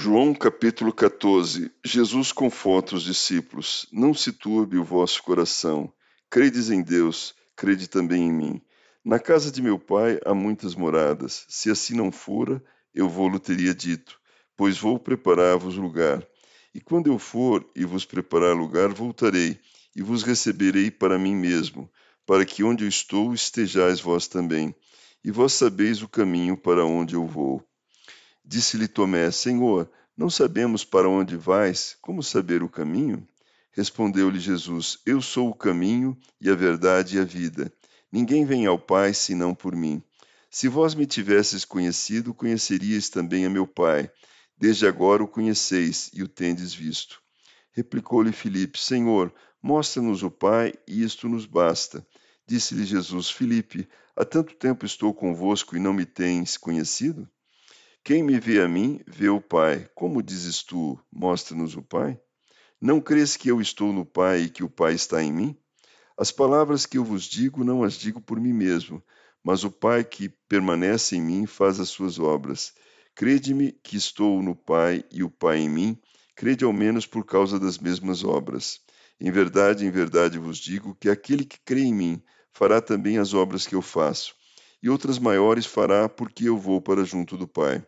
João capítulo 14 Jesus conforta os discípulos: Não se turbe o vosso coração. Credes em Deus, crede também em mim. Na casa de meu pai há muitas moradas. Se assim não fora, eu vou-lo teria dito, pois vou preparar-vos lugar. E quando eu for e vos preparar lugar, voltarei e vos receberei para mim mesmo, para que onde eu estou estejais vós também. E vós sabeis o caminho para onde eu vou. Disse-lhe Tomé: Senhor, não sabemos para onde vais, como saber o caminho? Respondeu-lhe Jesus: Eu sou o caminho e a verdade e a vida. Ninguém vem ao Pai senão por mim. Se vós me tivesses conhecido, conheceríeis também a meu Pai. Desde agora o conheceis e o tendes visto. Replicou-lhe Filipe: Senhor, mostra-nos o Pai, e isto nos basta. Disse-lhe Jesus: Filipe, há tanto tempo estou convosco e não me tens conhecido? Quem me vê a mim, vê o Pai. Como dizes tu, mostra-nos o Pai? Não crês que eu estou no Pai e que o Pai está em mim? As palavras que eu vos digo, não as digo por mim mesmo, mas o Pai que permanece em mim faz as suas obras. Crede-me que estou no Pai e o Pai em mim, crede ao menos por causa das mesmas obras. Em verdade, em verdade vos digo que aquele que crê em mim fará também as obras que eu faço, e outras maiores fará, porque eu vou para junto do Pai.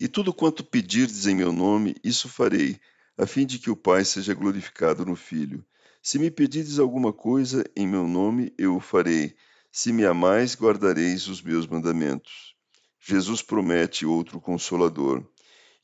E tudo quanto pedirdes em meu nome, isso farei, a fim de que o Pai seja glorificado no Filho. Se me pedirdes alguma coisa em meu nome, eu o farei. Se me amais, guardareis os meus mandamentos. Jesus promete outro consolador.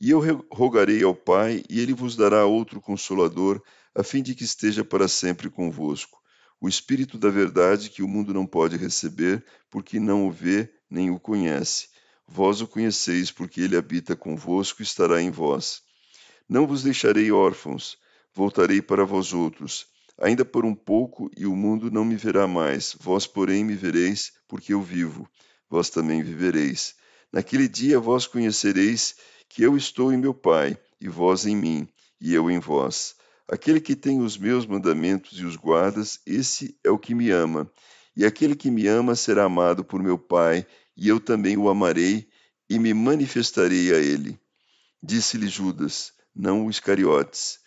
E eu rogarei ao Pai, e ele vos dará outro consolador, a fim de que esteja para sempre convosco. O Espírito da Verdade, que o mundo não pode receber, porque não o vê nem o conhece Vós o conheceis, porque ele habita convosco e estará em vós. Não vos deixarei órfãos, voltarei para vós outros. Ainda por um pouco, e o mundo não me verá mais. Vós, porém, me vereis, porque eu vivo. Vós também vivereis. Naquele dia vós conhecereis que eu estou em meu Pai, e vós em mim, e eu em vós. Aquele que tem os meus mandamentos e os guardas, esse é o que me ama. E aquele que me ama será amado por meu Pai, e eu também o amarei e me manifestarei a ele. Disse-lhe Judas, não o Iscariotes: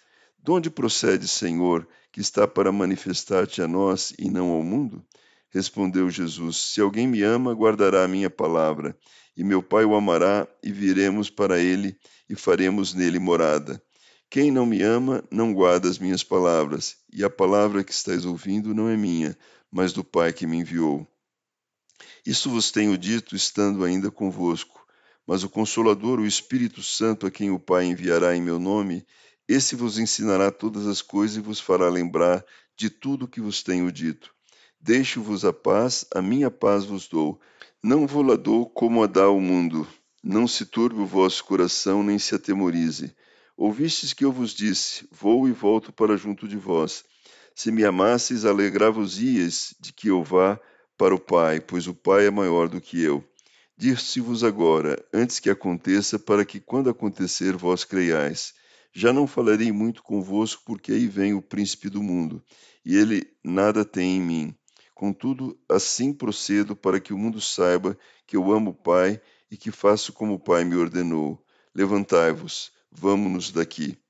De onde procede, Senhor, que está para manifestar-te a nós e não ao mundo? Respondeu Jesus: Se alguém me ama, guardará a minha palavra, e meu Pai o amará, e viremos para ele e faremos nele morada. Quem não me ama, não guarda as minhas palavras, e a palavra que estáis ouvindo não é minha, mas do Pai que me enviou. Isso vos tenho dito estando ainda convosco. Mas o Consolador, o Espírito Santo, a quem o Pai enviará em meu nome, esse vos ensinará todas as coisas e vos fará lembrar de tudo o que vos tenho dito. Deixo-vos a paz, a minha paz vos dou. Não vou la dou como a dá o mundo. Não se turbe o vosso coração, nem se atemorize. Ouvistes que eu vos disse: Vou e volto para junto de vós. Se me amasseis, alegra-vos-ias de que eu vá para o Pai, pois o Pai é maior do que eu. Disse-vos agora, antes que aconteça, para que quando acontecer vós creiais. Já não falarei muito convosco, porque aí vem o príncipe do mundo, e ele nada tem em mim. Contudo, assim procedo para que o mundo saiba que eu amo o Pai e que faço como o Pai me ordenou. Levantai-vos, vamos-nos daqui.